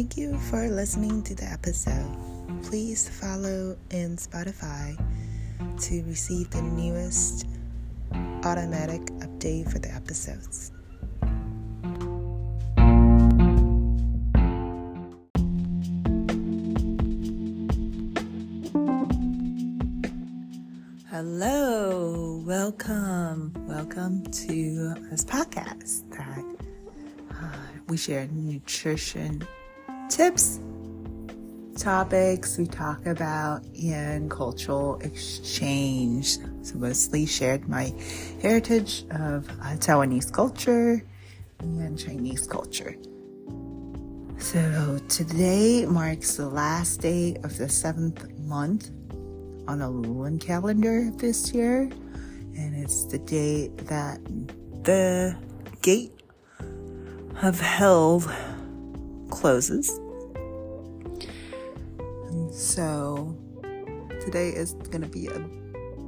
Thank you for listening to the episode. Please follow in Spotify to receive the newest automatic update for the episodes. Hello, welcome, welcome to this podcast that uh, we share nutrition tips, topics we talk about, in cultural exchange. So, mostly shared my heritage of uh, Taiwanese culture and Chinese culture. So, today marks the last day of the seventh month on a lunar calendar this year, and it's the day that the gate of hell closes. And so today is going to be a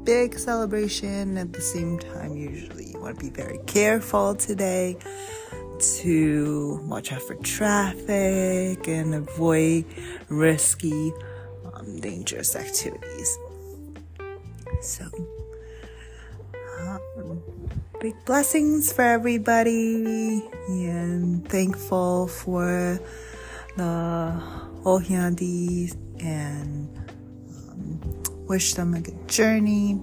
big celebration. At the same time, usually you want to be very careful today to watch out for traffic and avoid risky, um, dangerous activities. So, big blessings for everybody, and thankful for the Ohyandis and um, wish them a good journey.